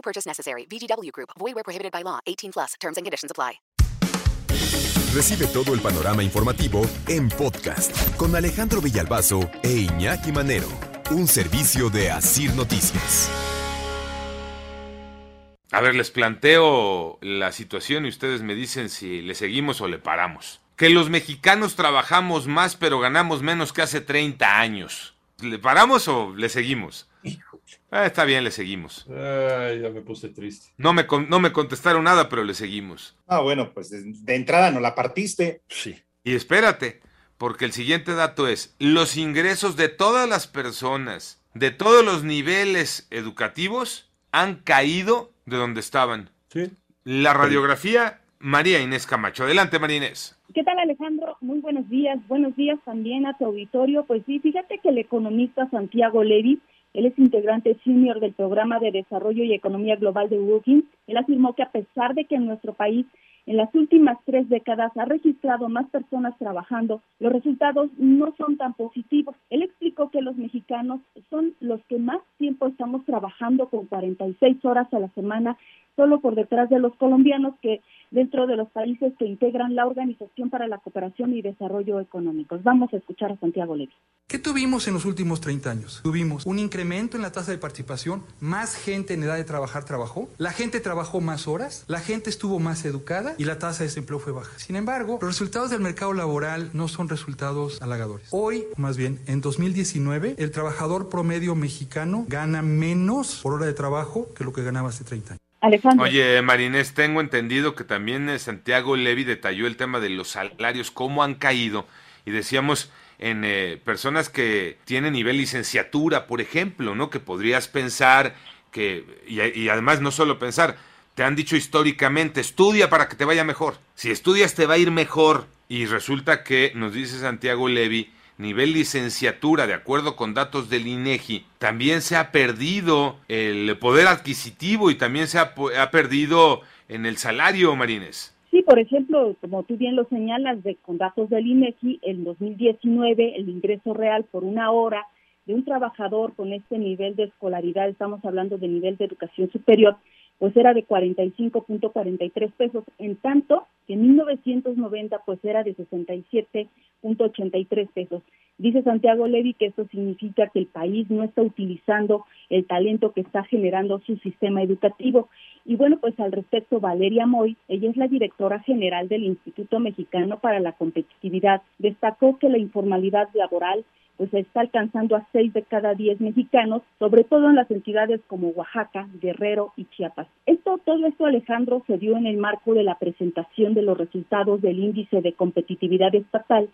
No purchase necessary. VGW Group. Void where prohibited by law. 18 plus. Terms and conditions apply. Recibe todo el panorama informativo en podcast con Alejandro Villalbazo e Iñaki Manero, un servicio de Asir Noticias. A ver, les planteo la situación y ustedes me dicen si le seguimos o le paramos. Que los mexicanos trabajamos más pero ganamos menos que hace 30 años. ¿Le paramos o le seguimos? Ah, está bien, le seguimos. Ay, ya me puse triste. No me, con- no me contestaron nada, pero le seguimos. Ah, bueno, pues de, de entrada no la partiste. Sí. Y espérate, porque el siguiente dato es, los ingresos de todas las personas, de todos los niveles educativos, han caído de donde estaban. Sí. La radiografía, María Inés Camacho. Adelante, María Inés. ¿Qué tal Alejandro? Muy buenos días. Buenos días también a tu auditorio. Pues sí, fíjate que el economista Santiago Levy, él es integrante senior del programa de desarrollo y economía global de Brookings, él afirmó que a pesar de que en nuestro país en las últimas tres décadas ha registrado más personas trabajando, los resultados no son tan positivos. Él explicó que los mexicanos son los que más tiempo estamos trabajando con 46 horas a la semana, solo por detrás de los colombianos que dentro de los países que integran la Organización para la Cooperación y Desarrollo Económicos. Vamos a escuchar a Santiago Levy. ¿Qué tuvimos en los últimos 30 años? Tuvimos un incremento en la tasa de participación, más gente en edad de trabajar trabajó, la gente trabajó más horas, la gente estuvo más educada y la tasa de desempleo fue baja. Sin embargo, los resultados del mercado laboral no son resultados halagadores. Hoy, más bien, en 2019, el trabajador promedio mexicano gana menos por hora de trabajo que lo que ganaba hace 30 años. Alejandro. Oye, Marinés, tengo entendido que también eh, Santiago Levy detalló el tema de los salarios, cómo han caído. Y decíamos en eh, personas que tienen nivel licenciatura, por ejemplo, ¿no? Que podrías pensar que, y, y además no solo pensar, te han dicho históricamente, estudia para que te vaya mejor. Si estudias te va a ir mejor. Y resulta que, nos dice Santiago Levy, nivel licenciatura, de acuerdo con datos del INEGI, también se ha perdido el poder adquisitivo y también se ha, ha perdido en el salario, Marines. Sí, por ejemplo, como tú bien lo señalas, de, con datos del INEGI, en 2019 el ingreso real por una hora de un trabajador con este nivel de escolaridad, estamos hablando de nivel de educación superior, pues era de 45.43 pesos, en tanto que en 1990 pues era de 67.83 pesos. Dice Santiago Levy que esto significa que el país no está utilizando el talento que está generando su sistema educativo. Y bueno, pues al respecto, Valeria Moy, ella es la directora general del Instituto Mexicano para la Competitividad, destacó que la informalidad laboral pues está alcanzando a seis de cada diez mexicanos, sobre todo en las entidades como Oaxaca, Guerrero y Chiapas. Esto, todo esto, Alejandro, se dio en el marco de la presentación de los resultados del índice de competitividad estatal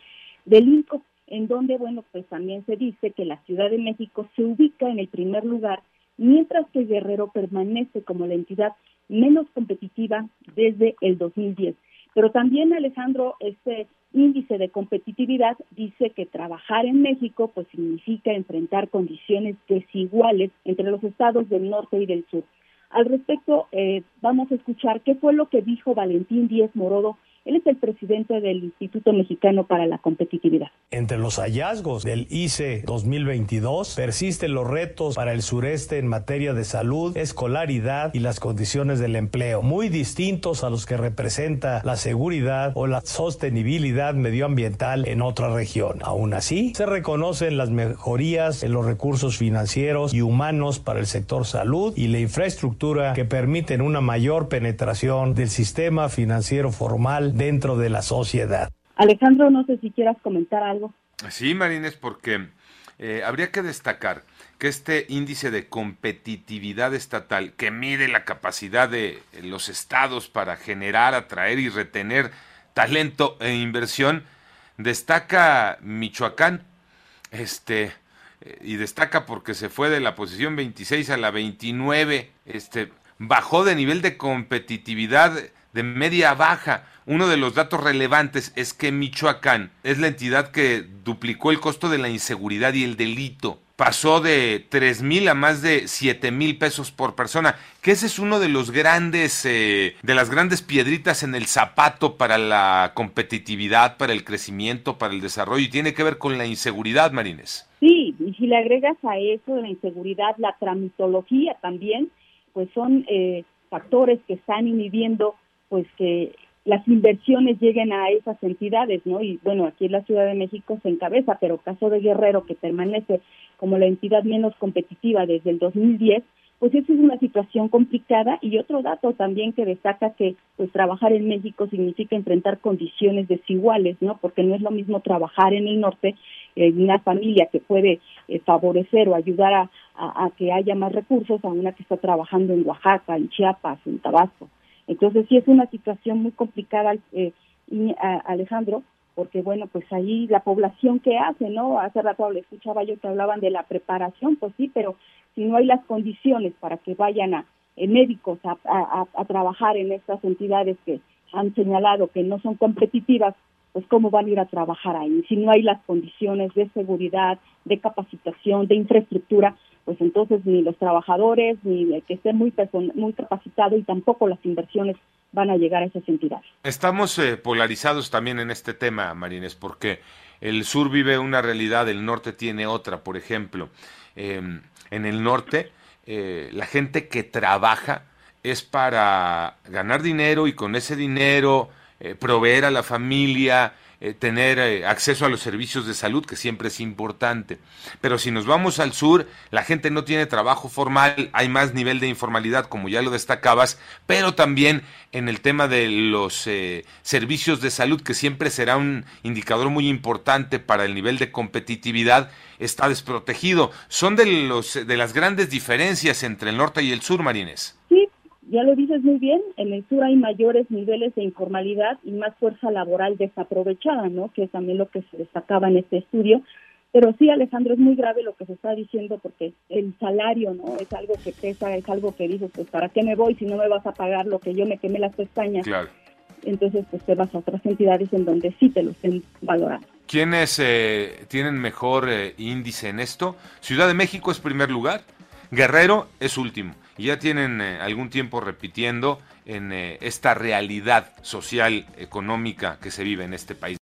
del INCO, en donde, bueno, pues también se dice que la Ciudad de México se ubica en el primer lugar, mientras que Guerrero permanece como la entidad menos competitiva desde el 2010. Pero también, Alejandro, este índice de competitividad dice que trabajar en México pues significa enfrentar condiciones desiguales entre los estados del norte y del sur. Al respecto, eh, vamos a escuchar qué fue lo que dijo Valentín Díez Morodo. Él es el presidente del Instituto Mexicano para la Competitividad. Entre los hallazgos del ICE 2022 persisten los retos para el sureste en materia de salud, escolaridad y las condiciones del empleo, muy distintos a los que representa la seguridad o la sostenibilidad medioambiental en otra región. Aún así, se reconocen las mejorías en los recursos financieros y humanos para el sector salud y la infraestructura que permiten una mayor penetración del sistema financiero formal dentro de la sociedad. Alejandro, no sé si quieras comentar algo. Sí, Marines, porque eh, habría que destacar que este índice de competitividad estatal que mide la capacidad de los estados para generar, atraer y retener talento e inversión, destaca Michoacán, este, eh, y destaca porque se fue de la posición 26 a la 29, este, bajó de nivel de competitividad de media baja. Uno de los datos relevantes es que Michoacán es la entidad que duplicó el costo de la inseguridad y el delito. Pasó de 3 mil a más de 7 mil pesos por persona, que ese es uno de los grandes, eh, de las grandes piedritas en el zapato para la competitividad, para el crecimiento, para el desarrollo, y tiene que ver con la inseguridad, Marines. Sí, y si le agregas a eso la inseguridad, la tramitología también, pues son eh, factores que están inhibiendo pues que las inversiones lleguen a esas entidades, ¿no? Y bueno, aquí en la Ciudad de México se encabeza, pero caso de Guerrero, que permanece como la entidad menos competitiva desde el 2010, pues esa es una situación complicada y otro dato también que destaca que pues trabajar en México significa enfrentar condiciones desiguales, ¿no? Porque no es lo mismo trabajar en el norte en una familia que puede eh, favorecer o ayudar a, a que haya más recursos a una que está trabajando en Oaxaca, en Chiapas, en Tabasco. Entonces sí es una situación muy complicada, eh, Alejandro, porque bueno, pues ahí la población que hace, ¿no? Hace rato le escuchaba yo que hablaban de la preparación, pues sí, pero si no hay las condiciones para que vayan a eh, médicos a, a, trabajar en estas entidades que han señalado que no son competitivas, pues cómo van a ir a trabajar ahí. Si no hay las condiciones de seguridad, de capacitación, de infraestructura, pues entonces ni los trabajadores, ni el que esté muy, muy capacitado y tampoco las inversiones van a llegar a esas entidades. Estamos eh, polarizados también en este tema, Marines, porque el sur vive una realidad, el norte tiene otra. Por ejemplo, em, en el norte, eh, la gente que trabaja es para ganar dinero y con ese dinero eh, proveer a la familia, eh, tener eh, acceso a los servicios de salud, que siempre es importante. Pero si nos vamos al sur, la gente no tiene trabajo formal, hay más nivel de informalidad, como ya lo destacabas, pero también en el tema de los eh, servicios de salud, que siempre será un indicador muy importante para el nivel de competitividad, está desprotegido. Son de, los, de las grandes diferencias entre el norte y el sur, Marines. Sí, ya lo dices muy bien, en el sur hay mayores niveles de informalidad y más fuerza laboral desaprovechada, ¿no? Que es también lo que se destacaba en este estudio. Pero sí, Alejandro, es muy grave lo que se está diciendo porque el salario, ¿no? Es algo que pesa, es algo que dices, pues, ¿para qué me voy si no me vas a pagar lo que yo me quemé las pestañas? Claro. Entonces, pues te vas a otras entidades en donde sí te lo estén valorando. ¿Quiénes eh, tienen mejor eh, índice en esto? Ciudad de México es primer lugar, Guerrero es último ya tienen eh, algún tiempo repitiendo en eh, esta realidad social, económica que se vive en este país.